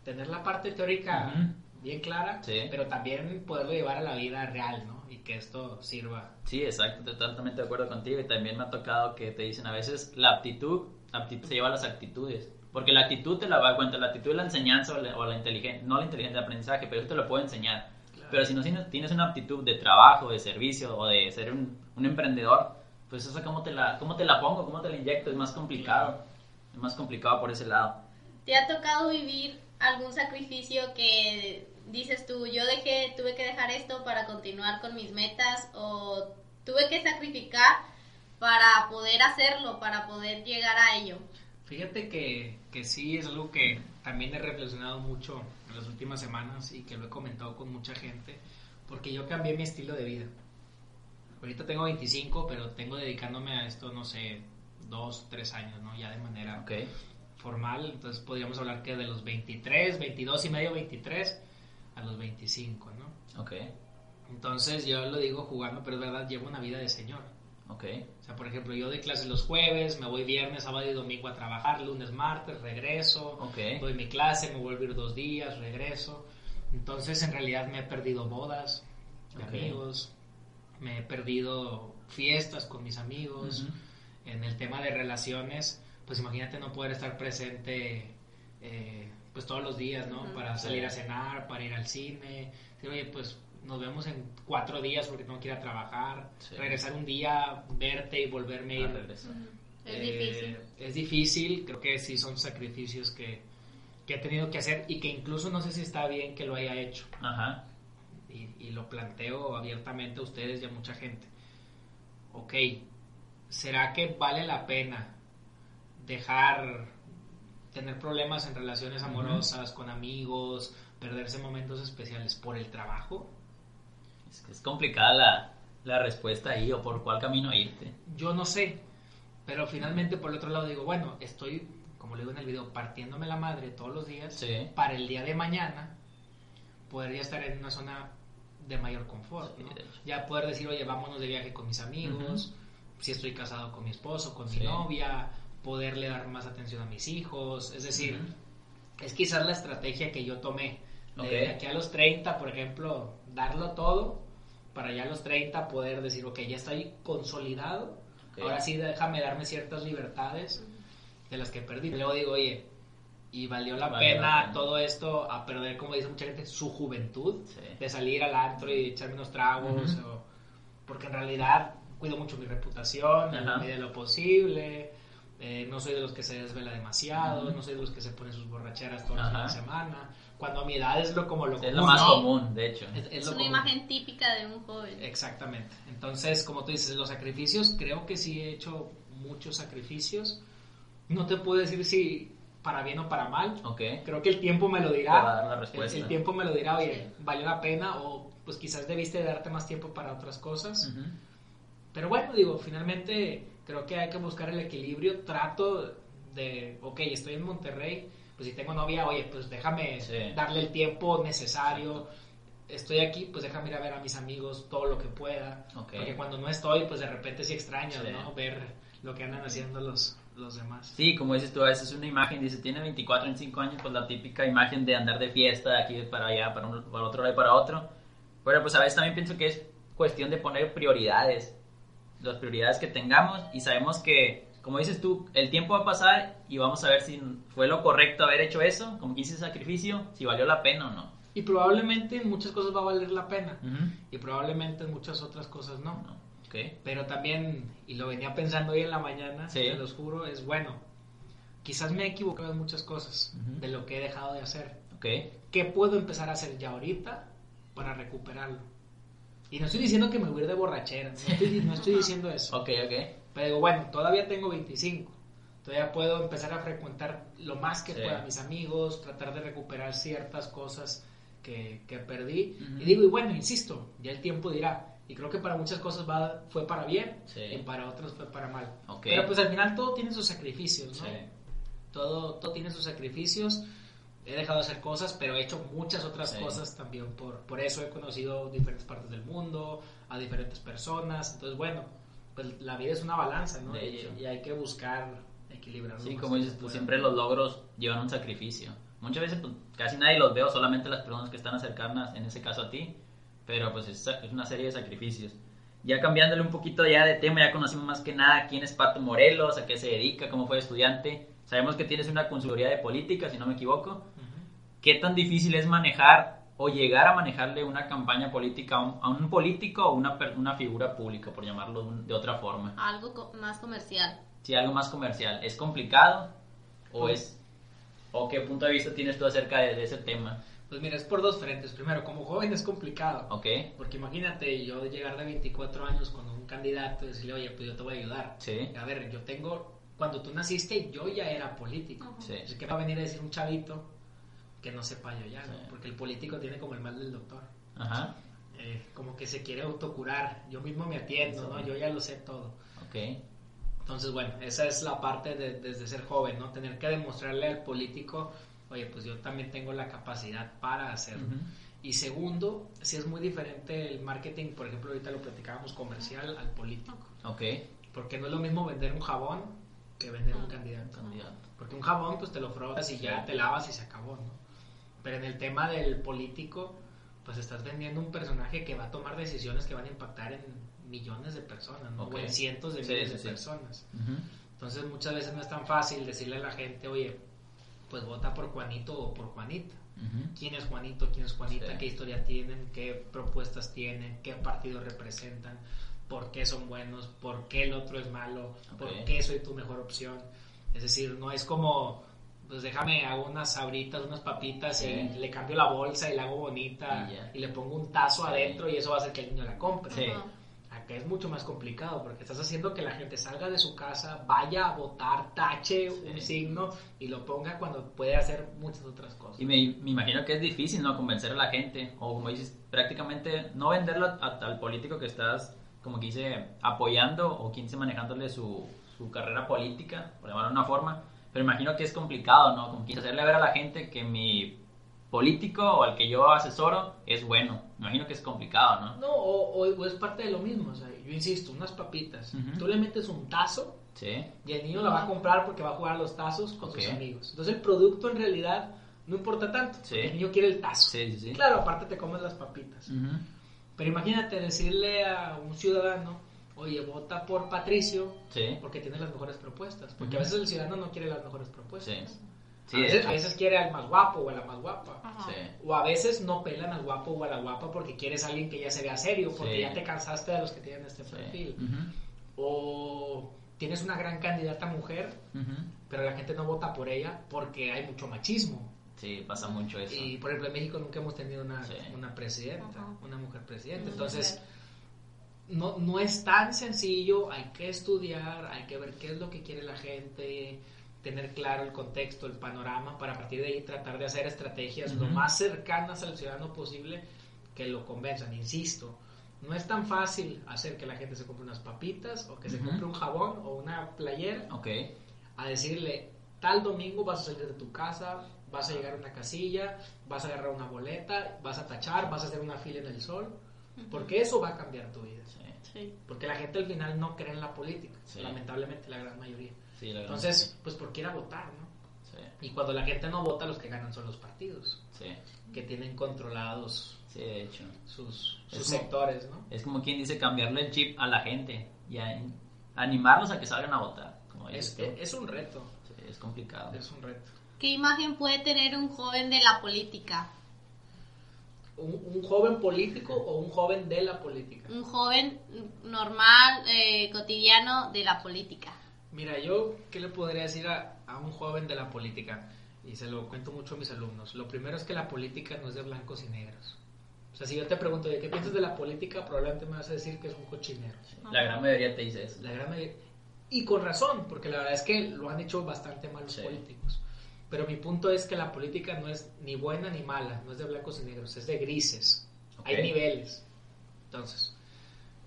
tener la parte teórica bien clara, pero también poderlo llevar a la vida real, ¿no? Y que esto sirva. Sí, exacto, totalmente de acuerdo contigo. Y también me ha tocado que te dicen a veces la aptitud, aptitud se lleva a las actitudes. Porque la actitud te la va a cuenta, la actitud es la enseñanza o la, o la inteligencia, no la inteligencia de aprendizaje, pero eso te lo puedo enseñar. Pero si no tienes- una aptitud de trabajo, de servicio o de ser un, un emprendedor, pues eso cómo te, la, cómo te la pongo, cómo te la inyecto, es más complicado. Es más complicado por ese lado. ¿Te ha tocado vivir algún sacrificio que dices tú, yo dejé, tuve que dejar esto para continuar con mis metas o tuve que sacrificar para poder hacerlo, para poder llegar a ello? Fíjate que, que sí es algo que también he reflexionado mucho en las últimas semanas y que lo he comentado con mucha gente, porque yo cambié mi estilo de vida. Ahorita tengo 25, pero tengo dedicándome a esto, no sé, dos, tres años, ¿no? Ya de manera Ok. formal, entonces podríamos hablar que de los 23, 22 y medio, 23 a los 25, ¿no? Ok. Entonces yo lo digo jugando, pero es verdad, llevo una vida de señor. Ok. O sea, por ejemplo, yo doy clases los jueves, me voy viernes, sábado y domingo a trabajar, lunes, martes, regreso, Ok. doy mi clase, me vuelvo a ir dos días, regreso. Entonces, en realidad me he perdido bodas de Ok. amigos, me he perdido fiestas con mis amigos. Ujú. En el tema de relaciones, pues imagínate no poder estar presente eh, pues todos los días, ¿no? Ujú. Para Sí. salir a cenar, para ir al cine. Decir, oye, pues nos vemos en cuatro días porque tengo que ir a trabajar. Sí. Regresar un día, verte y volverme a ir. Eh, difícil. Es difícil, creo que sí son sacrificios que, que he tenido que hacer y que incluso no sé si está bien que lo haya hecho. Ajá. Y, y lo planteo abiertamente a ustedes y a mucha gente. Ok, ¿será que vale la pena dejar tener problemas en relaciones amorosas, con amigos, perderse momentos especiales por el trabajo? Es, complicada la, la respuesta ahí o por cuál camino irte. Yo no sé, pero finalmente por el otro lado digo, bueno, estoy, como le digo en el video, partiéndome la madre todos los días Sí. para el día de mañana poder ya estar en una zona de mayor confort, Sí, ¿no? de hecho. Ya poder decir, oye, vámonos de viaje con mis amigos, si estoy casado con mi esposo, con Sí. mi novia, poderle dar más atención a mis hijos, es decir, es quizás la estrategia que yo tomé. De Ok. aquí a los 30, por ejemplo, darlo todo para ya a los 30 poder decir, ok, ya estoy consolidado, Ok. ahora sí déjame darme ciertas libertades de las que perdí. Y luego digo, oye, y valió la, Valió la pena, pena. todo esto a perder, como dice mucha gente, su juventud, Sí. de salir al antro y echarme unos tragos, Ujú. o- porque en realidad cuido mucho mi reputación, Ajá. medida de lo posible. eh, no soy de los que se desvela demasiado, Ujú. no soy de los que se ponen sus borracheras toda la semana. Cuando a mi edad es lo como lo es común, lo más ¿no? común, de hecho. Es, es Es una común. imagen típica de un joven. Exactamente. Entonces, como tú dices, los sacrificios, creo que sí he hecho muchos sacrificios. No te puedo decir si para bien o para mal. Ok. Creo que el tiempo me lo Te dirá. va a dar la El, respuesta. el tiempo me lo dirá, oye, Sí. valió la pena o pues quizás debiste darte más tiempo para otras cosas. Ujú. Pero bueno, digo, finalmente creo que hay que buscar el equilibrio. Trato de, ok, estoy en Monterrey, pues si tengo novia, oye, pues déjame Sí. darle el tiempo necesario. Estoy aquí, pues déjame ir a ver a mis amigos todo lo que pueda. Ok. Porque cuando no estoy, pues de repente sí extraño, Sí. ¿no? Ver lo que andan haciendo los, los demás. Sí, como dices tú, a veces una imagen, dice, tiene 24, 25 años, pues la típica imagen de andar de fiesta de aquí para allá, para, un, para otro lado y para otro. Pero pues a veces también pienso que es cuestión de poner prioridades, las prioridades que tengamos y sabemos que, como dices tú, el tiempo va a pasar y vamos a ver si fue lo correcto haber hecho eso, como que hice sacrificio, si valió la pena o no. Y probablemente en muchas cosas va a valer la pena. Ujú. Y probablemente en muchas otras cosas no. No, ok. Pero también, y lo venía pensando hoy en la mañana, Sí. te los juro, es bueno. Quizás me he equivocado en muchas cosas Ujú. de lo que he dejado de hacer. Ok, ¿Qué puedo empezar a hacer ya ahorita para recuperarlo? Y no estoy diciendo que me voy a ir de borrachera, no estoy, no estoy diciendo eso. <laughs> ok, ok. Pero digo, bueno, todavía tengo 25. Todavía puedo empezar a frecuentar lo más que Sí. pueda a mis amigos, tratar de recuperar ciertas cosas que, que perdí. Y digo, y bueno, insisto, ya el tiempo dirá, Y creo que para muchas cosas va, fue para bien Sí. y para otras fue para mal. Pero pues al final todo tiene sus sacrificios, ¿no? Sí. Todo, todo tiene sus sacrificios. He dejado de hacer cosas, pero he hecho muchas otras Sí. cosas también. Por, por eso he conocido diferentes partes del mundo, a diferentes personas. Entonces, bueno, pues la vida es una balanza, ¿no? De Y, hecho. y hay que buscar equilibrar. lo Sí, como dices tú, pueda. siempre los logros llevan un sacrificio. Muchas veces pues, casi nadie los veo, solamente las personas que están cercanas, en ese caso a ti, pero pues es, es una serie de sacrificios. Ya cambiándole un poquito ya de tema, ya conocimos más que nada quién es Pato Morelos, a qué se dedica, cómo fue estudiante. Sabemos que tienes una consultoría de política, si no me equivoco. Ujú. ¿Qué tan difícil es manejar o llegar a manejarle una campaña política a un, a un político o una, una figura pública, por llamarlo de un- de otra forma? Algo co- más comercial. si algo más comercial, ¿es complicado o es o qué punto de vista tienes tú acerca de, de ese tema? Pues mira, es por dos frentes. Primero, como joven es complicado. ¿Ok? Porque imagínate yo llegar de 24 años con un candidato y decirle, oye, pues yo te voy a ayudar. Sí. A ver, yo tengo, cuando tú naciste yo ya era político. Ujú. Sí. Así que va a venir a decir un chavito que no sepa yo ya, ¿no? Porque el político tiene como el mal del doctor. Ajá. Eh, como que se quiere autocurar. Yo mismo me atiendo, ¿no? Yo ya lo sé todo. Ok. Entonces, bueno, esa es la parte de, desde ser joven, ¿no? Tener que demostrarle al político, oye, pues yo también tengo la capacidad para hacerlo. Y segundo, si es muy diferente el marketing, por ejemplo, ahorita lo platicábamos comercial al político. Ok. Porque no es lo mismo vender un jabón que vender un candidato. Candidato. Porque un jabón, pues te lo frotas y ya te lavas y se acabó, ¿no? Pero en el tema del político, pues estás vendiendo un personaje que va a tomar decisiones que van a impactar en millones de personas, ¿no? Ok. O en cientos de Sí, miles sí, de sí. personas. Ujú. Entonces muchas veces no es tan fácil decirle a la gente, oye, pues vota por Juanito o por Juanita. Ujú. ¿Quién es Juanito? ¿Quién es Juanita? ¿Qué historia tienen? ¿Qué propuestas tienen? ¿Qué partidos representan? ¿Por qué son buenos? ¿Por qué el otro es malo? ¿Por Ok. qué soy tu mejor opción? Es decir, no es como, pues déjame, hago unas sabritas, unas papitas Sí. y le cambio la bolsa y la hago bonita Y y, le pongo un tazo Sí. adentro y eso va a hacer que el niño la compre. Sí. Acá es mucho más complicado porque estás haciendo que la gente salga de su casa, vaya a votar, tache Sí. un signo y lo ponga cuando puede hacer muchas otras cosas. Y me, me imagino que es difícil, ¿no? Convencer a la gente. O como dices, prácticamente no venderlo a- al político que estás, como que dice, apoyando o quien esté manejándole su, su carrera política, por llamarlo de una forma. Pero imagino que es complicado, ¿no? Como que hacerle ver a la gente que mi político o al que yo asesoro es bueno. Imagino que es complicado, ¿no? No, o, o- o es parte de lo mismo. O sea, yo insisto, unas papitas. Ujú. Tú le metes un tazo Sí. y el niño la va a comprar porque va a jugar a los tazos con sus amigos. Entonces el producto en realidad no importa tanto. Sí. El niño quiere el tazo. Sí, sí, sí. Claro, aparte te comes las papitas. Pero imagínate decirle a un ciudadano, oye, vota por Patricio Sí. porque tiene las mejores propuestas. Porque a veces el ciudadano no quiere las mejores propuestas. Sí. Sí, a, veces, hecho. a veces quiere al más guapo o a la más guapa. O a veces no pelan al guapo o a la guapa porque quieres a alguien que ya se vea serio, porque Sí. ya te cansaste de los que tienen este Sí. perfil. O tienes una gran candidata mujer, pero la gente no vota por ella porque hay mucho machismo. Sí, pasa mucho eso. Y por ejemplo en México nunca hemos tenido una, Sí. una presidenta, una mujer presidenta. Entonces. No, no es tan sencillo, hay que estudiar, hay que ver qué es lo que quiere la gente, tener claro el contexto, el panorama, para a partir de ahí tratar de hacer estrategias lo más cercanas al ciudadano posible que lo convenzan. Insisto, no es tan fácil hacer que la gente se compre unas papitas o que se compre un jabón o una playera Ok. a decirle, tal domingo vas a salir de tu casa, vas a llegar a una casilla, vas a agarrar una boleta, vas a tachar, vas a hacer una fila en el sol, porque eso va a cambiar tu vida. Sí. Sí. Porque la gente al final no cree en la política, Sí. lamentablemente la gran mayoría. Sí, la verdad. Entonces, pues por qué ir a votar, ¿no? Sí. Y cuando la gente no vota, los que ganan son los partidos, Sí. que tienen controlados Sí, de hecho. sus, sus como- sectores, ¿no? Es como quien dice cambiarle el chip a la gente y a- animarlos a que salgan a votar. Como Es, es un reto, Sí, es complicado. es un reto. ¿Qué imagen puede tener un joven de la política? ¿Un, un joven político o un joven de la política? Un joven normal, eh, cotidiano de la política. Mira, yo, ¿qué le podría decir a, a un joven de la política? Y se lo cuento mucho a mis alumnos. Lo primero es que la política no es de blancos y negros. O sea, si yo te pregunto, ¿de qué piensas de la política? Probablemente me vas a decir que es un cochinero. La gran mayoría te dice eso. La gran mayoría- Y con razón, porque la verdad es que lo han hecho bastante mal los Sí. políticos. Pero mi punto es que la política no es ni buena ni mala, no es de blancos y negros, es de grises. Hay niveles. Entonces,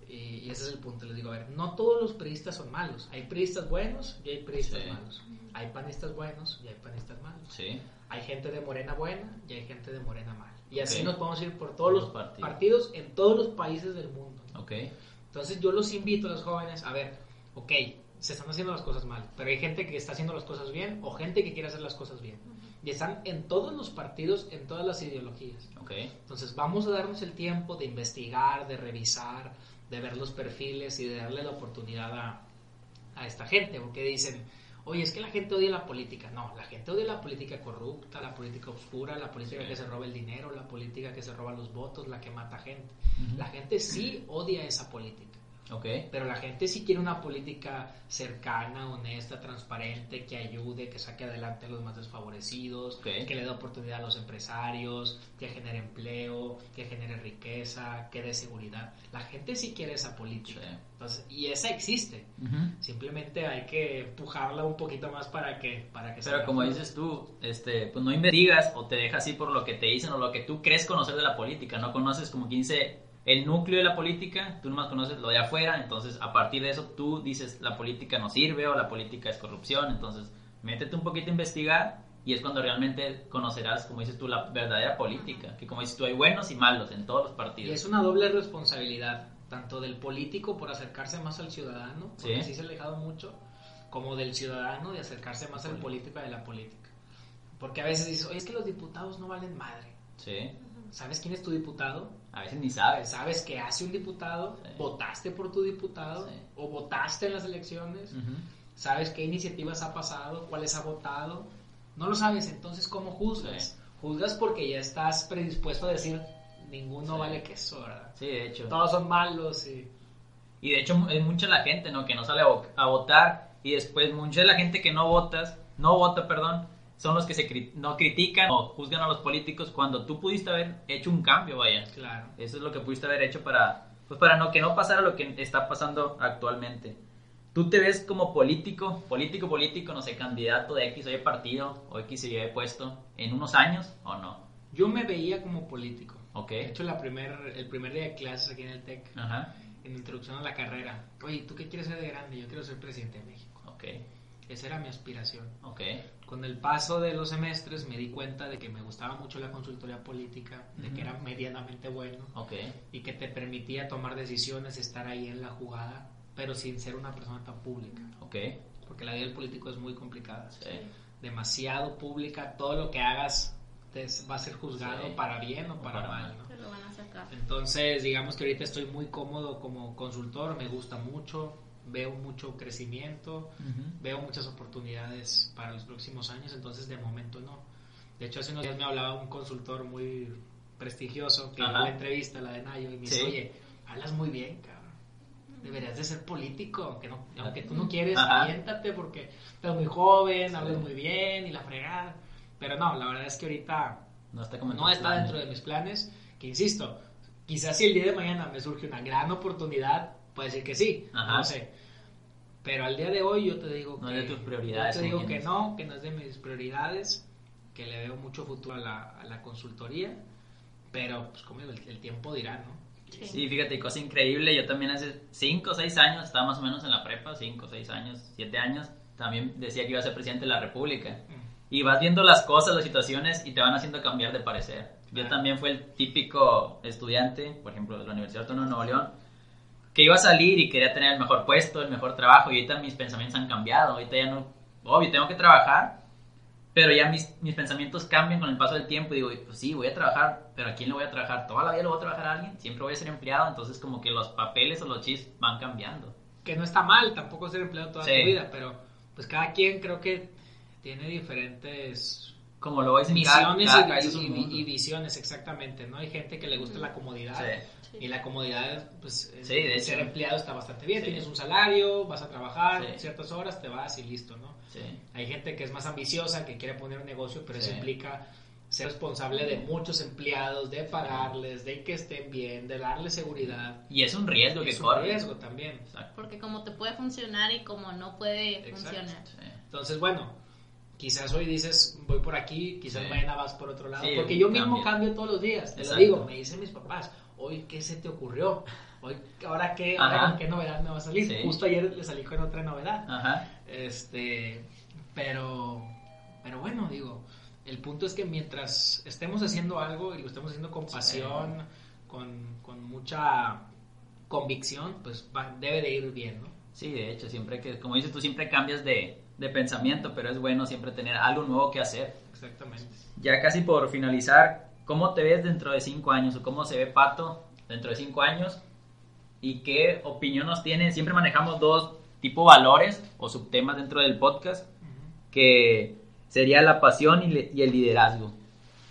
Y, ese es el punto. Les digo, a ver, no todos los periodistas son malos. Hay periodistas buenos y hay periodistas Sí. malos. Hay panistas buenos y hay panistas malos. Sí. Hay gente de morena buena y hay gente de morena mala. Y así nos podemos ir por todos los Los partidos. partidos. en todos los países del mundo. ¿no? Ok. Entonces yo los invito a los jóvenes a ver, ok, se están haciendo las cosas mal, pero hay gente que está haciendo las cosas bien o gente que quiere hacer las cosas bien. Y están en todos los partidos, en todas las ideologías. Entonces vamos a darnos el tiempo de investigar, de revisar, de ver los perfiles y de darle la oportunidad a, a esta gente, porque dicen, oye, es que la gente odia la política. No, la gente odia la política corrupta, la política oscura, la política Sí. que se roba el dinero, la política que se roba los votos, la que mata gente. La gente sí odia esa política. Ok. Pero la gente sí quiere una política cercana, honesta, transparente, que ayude, que saque adelante a los más desfavorecidos, que le dé oportunidad a los empresarios, que genere empleo, que genere riqueza, que dé seguridad. La gente sí quiere esa política. Sí. Entonces, y esa existe. Simplemente hay que empujarla un poquito más para que, para que Pero como dices tú, este, pues no investigas o te dejas así por lo que te dicen o lo que tú crees conocer de la política. No conoces, como quien dice, el núcleo de la política, tú nomás conoces lo de afuera, entonces a partir de eso tú dices la política no sirve o la política es corrupción, entonces métete un poquito a investigar y es cuando realmente conocerás, como dices tú, la verdadera política, que como dices tú, hay buenos y malos en todos los Y partidos. es una doble responsabilidad, tanto del político por acercarse más al ciudadano, porque Sí. sí se ha alejado mucho, como del ciudadano de acercarse más al político de la política. Porque a veces dices, oye, es que los diputados no valen madre. Sí, ¿Sabes quién es tu diputado? A veces ni sabes. ¿Sabes qué hace un diputado? Sí. ¿Votaste por tu diputado? Sí. ¿O votaste en las elecciones? Ujú. ¿Sabes qué iniciativas ha pasado? ¿Cuáles ha votado? No lo sabes, entonces ¿cómo juzgas? Sí. Juzgas porque ya estás predispuesto a decir, ninguno vale queso, ¿verdad? Sí, de hecho. Todos son malos y... Y de hecho es mucha la gente, ¿no? Que no sale a, a votar y después mucha de la gente que no votas, no vota, perdón, son los que se cri- no critican o juzgan a los políticos cuando tú pudiste haber hecho un cambio, vaya. Claro. Eso es lo que pudiste haber hecho para, pues para no que no pasara lo que está pasando actualmente. ¿Tú te ves como político, político, político, no sé, candidato de X o Y partido o X o Y puesto en unos años o no? Yo me veía como político. Ok. De hecho, la primer, el primer día de clases aquí en el TEC, en introducción a la carrera, oye, ¿tú qué quieres ser de grande? Yo quiero ser presidente de México. Ok. Esa era mi aspiración. Ok. Con el paso de los semestres me di cuenta de que me gustaba mucho la consultoría política, de que era medianamente bueno Ok. y que te permitía tomar decisiones, estar ahí en la jugada, pero sin ser una persona tan pública. Ok. Porque la vida del político es muy complicada. Sí. Demasiado pública, todo lo que hagas te va a ser juzgado Sí. para bien o para, para mal. mal. ¿no? Te lo van a sacar. Entonces, digamos que ahorita estoy muy cómodo como consultor, me gusta mucho, veo mucho crecimiento, Ujú. veo muchas oportunidades para los próximos años, entonces de momento no. De hecho, hace unos días me hablaba un consultor muy prestigioso que Ajá. la entrevista, la de Nayo, y me dice, Sí. oye, hablas muy bien, cabrón. Deberías de ser político, aunque, no, aunque tú no quieres, Ajá. aviéntate porque estás muy joven, Sí. hablas muy bien y la fregada. Pero no, la verdad es que ahorita No está como en no está dentro de mis planes, que insisto, quizás si el día de mañana me surge una gran oportunidad, puede decir que sí, Ajá. no sé. Pero al día de hoy yo te digo No que, es de tus prioridades, yo te digo que no, que no es de mis prioridades, que le veo mucho futuro a la, a la consultoría, pero pues como el, el tiempo dirá, ¿no? Sí, fíjate, cosa increíble. Yo también hace 5 o 6 años, estaba más o menos en la prepa, 5 o 6 años, 7 años, también decía que iba a ser presidente de la República. Mm. Y vas viendo las cosas, las situaciones y te van haciendo cambiar de parecer. Yo Claro. también fui el típico estudiante, por ejemplo, de la Universidad Autónoma de Nuevo León, que iba a salir y quería tener el mejor puesto, el mejor trabajo. Y ahorita mis pensamientos han cambiado. Ahorita ya no, obvio, tengo que trabajar, pero ya mis, mis pensamientos cambian con el paso del tiempo y digo, pues sí, voy a trabajar, pero ¿a quién le voy a trabajar? ¿Toda la vida lo voy a trabajar a alguien? ¿Siempre voy a ser empleado? Entonces como que los papeles o los chis van cambiando. Que no está mal tampoco ser empleado toda Sí. tu vida, pero pues cada quien creo que tiene diferentes Como lo voy a decir, cada- misiones cada y- es y, y- visiones, exactamente, ¿no? Hay gente que le gusta la comodidad Sí. y la comodidad, pues, Sí, de ser hecho. empleado está bastante bien, Sí. tienes un salario, vas a trabajar Sí. ciertas horas, te vas y listo, ¿no? Sí. Hay gente que es más ambiciosa, que quiere poner un negocio, pero eso implica ser responsable de muchos empleados, de pagarles, de que estén bien, de darles seguridad. Y es un riesgo que es un corre. riesgo también. Exacto. Porque como te puede funcionar y como no puede Exacto. funcionar. Sí. Entonces, bueno, quizás hoy dices voy por aquí, quizás Sí. mañana vas por otro lado, Sí, porque yo mismo cambio todos los días, te Exacto. lo digo, me dicen mis papás, hoy, ¿qué se te ocurrió? hoy, ahora qué, ahora con qué novedad me va a salir. Sí. Justo ayer le salí con otra novedad. Ajá. Este, pero, pero bueno, digo, el punto es que mientras estemos haciendo algo y lo estemos haciendo con pasión, con, con mucha convicción, pues va- debe de ir bien, ¿no? Sí, de hecho, siempre que, como dices tú, siempre cambias de, de pensamiento, pero es bueno siempre tener algo nuevo que hacer. Exactamente. Ya casi por finalizar, ¿cómo te ves dentro de cinco años o cómo se ve Pato dentro de cinco años? ¿Y qué opinión nos tiene? Siempre manejamos dos tipo valores o subtemas dentro del podcast, que sería la pasión y, le- y el liderazgo.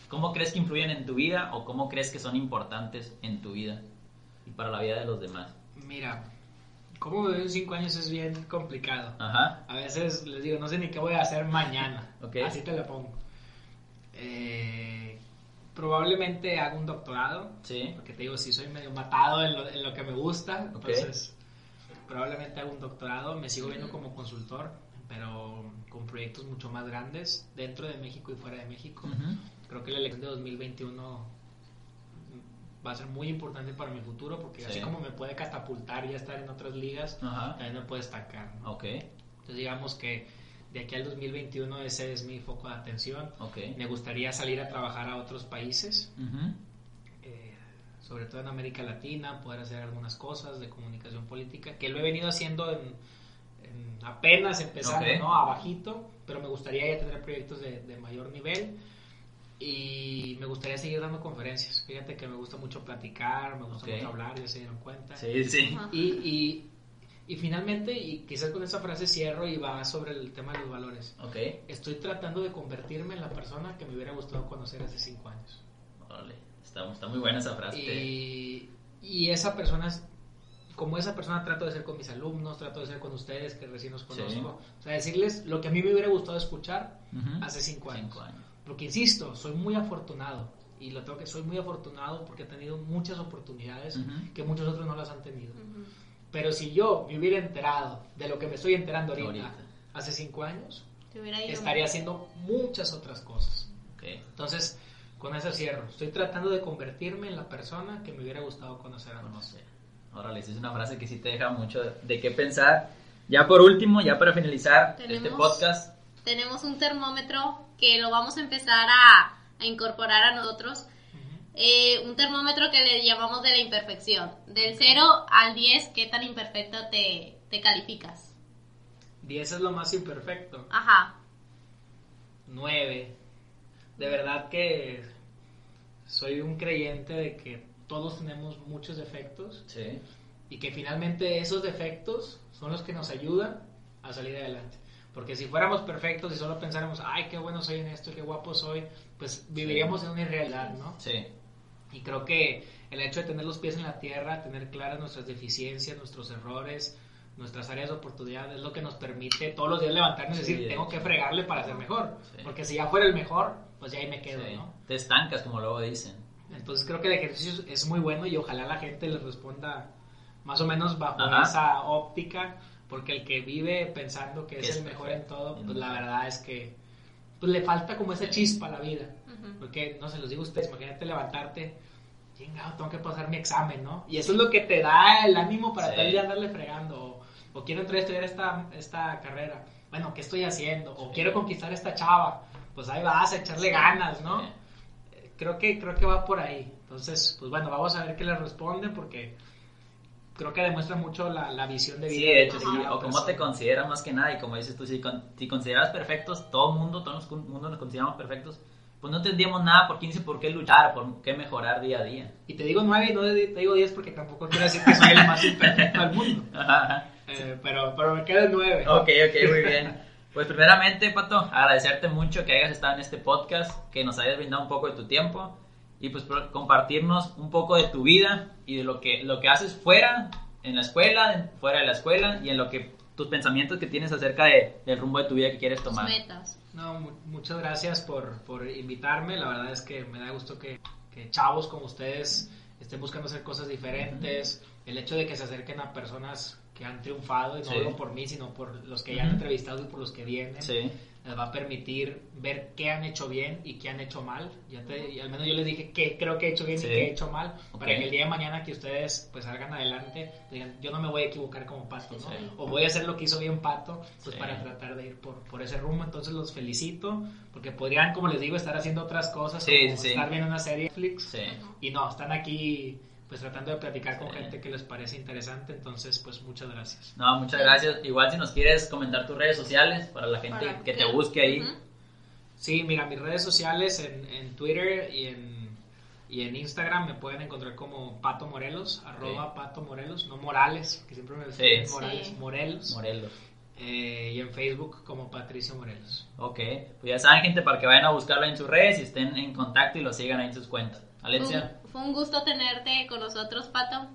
¿Cómo crees que influyen en tu vida o cómo crees que son importantes en tu vida y para la vida de los demás? Mira, cómo en cinco años es bien complicado. Ajá, A veces les digo, no sé ni qué voy a hacer mañana. <laughs> Ok. Así te lo pongo. Eh, probablemente haga un doctorado. sí, Porque te digo, sí soy medio matado en lo, en lo que me gusta. Ok. Entonces, probablemente haga un doctorado. Me sigo viendo como consultor, pero con proyectos mucho más grandes dentro de México y fuera de México. Ujú. Creo que la elección de 2021 va a ser muy importante para mi futuro porque Sí. así como me puede catapultar y estar en otras ligas, Ajá, también me puede destacar. ¿no? ok, Entonces digamos que de aquí al 2021 ese es mi foco de atención. ok. Me gustaría salir a trabajar a otros países, Ujú. eh, sobre todo en América Latina, poder hacer algunas cosas de comunicación política, que lo he venido haciendo en, en apenas empezando, Ok. ¿no? Abajito, pero me gustaría ya tener proyectos de, de mayor nivel y me gustaría seguir dando conferencias. Fíjate que me gusta mucho platicar, me gusta mucho hablar, ya se dieron cuenta. Sí, sí. Y, y, y finalmente, y quizás con esa frase cierro y va sobre el tema de los valores. Ok, Estoy tratando de convertirme en la persona que me hubiera gustado conocer hace cinco años. órale. Está, está muy buena esa frase. Y, y esa persona, es- como esa persona trato de ser con mis alumnos, trato de ser con ustedes que recién los conozco. O sea, decirles lo que a mí me hubiera gustado escuchar hace cinco años. Cinco años. Porque insisto, soy muy afortunado. Y lo tengo que soy muy afortunado porque he tenido muchas oportunidades que muchos otros no las han tenido. Pero si yo me hubiera enterado de lo que me estoy enterando ahorita, Ahorita. hace cinco años, estaría mal. haciendo muchas otras cosas. Entonces, con eso cierro. Estoy tratando de convertirme en la persona que me hubiera gustado conocer antes. conocer. Órale, esa es una frase que sí te deja mucho de qué pensar. Ya por último, ya para finalizar este podcast. Tenemos un termómetro que lo vamos a empezar a, a incorporar a nosotros. Eh, un termómetro que le llamamos de la imperfección. Del 0 al 10, ¿qué tan imperfecto te, te calificas? 10 es lo más imperfecto. Ajá. 9. De verdad que soy un creyente de que todos tenemos muchos defectos Sí. y que finalmente esos defectos son los que nos ayudan a salir adelante. Porque si fuéramos perfectos y solo pensáramos, ay, qué bueno soy en esto, qué guapo soy, pues viviríamos en una irrealidad, ¿no? Sí. Y creo que el hecho de tener los pies en la tierra, tener claras nuestras deficiencias, nuestros errores, nuestras áreas de oportunidad, es lo que nos permite todos los días levantarnos y Sí, decir, de tengo que fregarle para ser mejor. Sí. Porque si ya fuera el mejor, pues ya ahí me quedo, sí. ¿no? Te estancas, como luego dicen. Entonces creo que el ejercicio es muy bueno y ojalá la gente le responda más o menos bajo Ajá. esa óptica, porque el que vive pensando que Que es es el mejor perfecto. en todo, pues la verdad es que pues le falta como esa chispa a la vida. Porque, no se los digo a ustedes, imagínate levantarte, chingado, tengo que pasar mi examen, ¿no? Y eso es lo que te da el ánimo para Sí. tal día andarle fregando. O, o quiero entrar a estudiar esta, esta carrera. Bueno, ¿qué estoy haciendo? O Sí. quiero conquistar esta chava. Pues ahí vas a echarle ganas, ¿no? Sí. Creo que, creo que va por ahí. Entonces, pues bueno, vamos a ver qué le responde porque creo que demuestra mucho la, la visión de vida. Sí, de hecho, sí. O cómo te consideras más que nada. Y como dices tú, si, con- si consideras perfectos, todo el mundo, todo el mundo nos consideramos perfectos, pues no tendríamos nada por 15 por qué luchar, por qué mejorar día a día. Y te digo nueve y no te digo diez porque tampoco quiero decir que soy el más imperfecto del mundo. <laughs> Ajá, ajá. Eh, pero, pero me en nueve. Ok, ok, muy bien. Pues primeramente, Pato, agradecerte mucho que hayas estado en este podcast, que nos hayas brindado un poco de tu tiempo y pues compartirnos un poco de tu vida y de lo que, lo que haces fuera, en la escuela, fuera de la escuela y en lo que tus pensamientos que tienes acerca de- del rumbo de tu vida que quieres tomar. metas. No, mu- muchas gracias por, por invitarme. La verdad es que me da gusto que, que chavos como ustedes estén buscando hacer cosas diferentes. El hecho de que se acerquen a personas que han triunfado, y no Sí. solo por mí, sino por los que ya han entrevistado y por los que vienen. Sí. Les va a permitir ver qué han hecho bien y qué han hecho mal. Ya te, y al menos yo les dije qué creo que he hecho bien Sí. y qué he hecho mal, para que el día de mañana que ustedes pues salgan adelante, digan, yo no me voy a equivocar como Pato, ¿no? Sí. O voy a hacer lo que hizo bien Pato, pues Sí. para tratar de ir por, por ese rumbo. Entonces los felicito, porque podrían, como les digo, estar haciendo otras cosas, Sí, como sí. estar viendo una serie Netflix. Sí. Y no, están aquí pues tratando de platicar con Sí. gente que les parece interesante, entonces pues muchas gracias. No, muchas gracias. Igual si nos quieres comentar tus redes sociales para la gente Para que te que- busque ahí. Sí, mira, mis redes sociales en, en Twitter y en, y en Instagram me pueden encontrar como Pato Morelos, arroba Pato Morelos, no Morales, que siempre me decían Sí. Morales, Sí. Morelos. Morelos. Eh, y en Facebook como Patricio Morelos. Ok, pues ya saben gente para que vayan a buscarlo en sus redes y estén en contacto y lo sigan ahí en sus cuentas. Alencia, Fue un, fue un gusto tenerte con nosotros, Pato,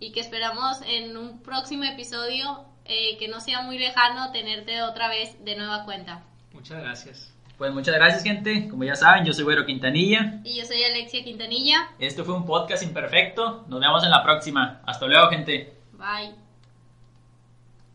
y que esperamos en un próximo episodio eh, que no sea muy lejano tenerte otra vez de nueva cuenta. Muchas gracias. pues muchas gracias gente. Como ya saben, yo soy Güero Quintanilla. Y yo soy Alexia Quintanilla. Este fue un podcast imperfecto. Nos vemos en la próxima. Hasta luego gente. Bye.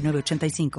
906985.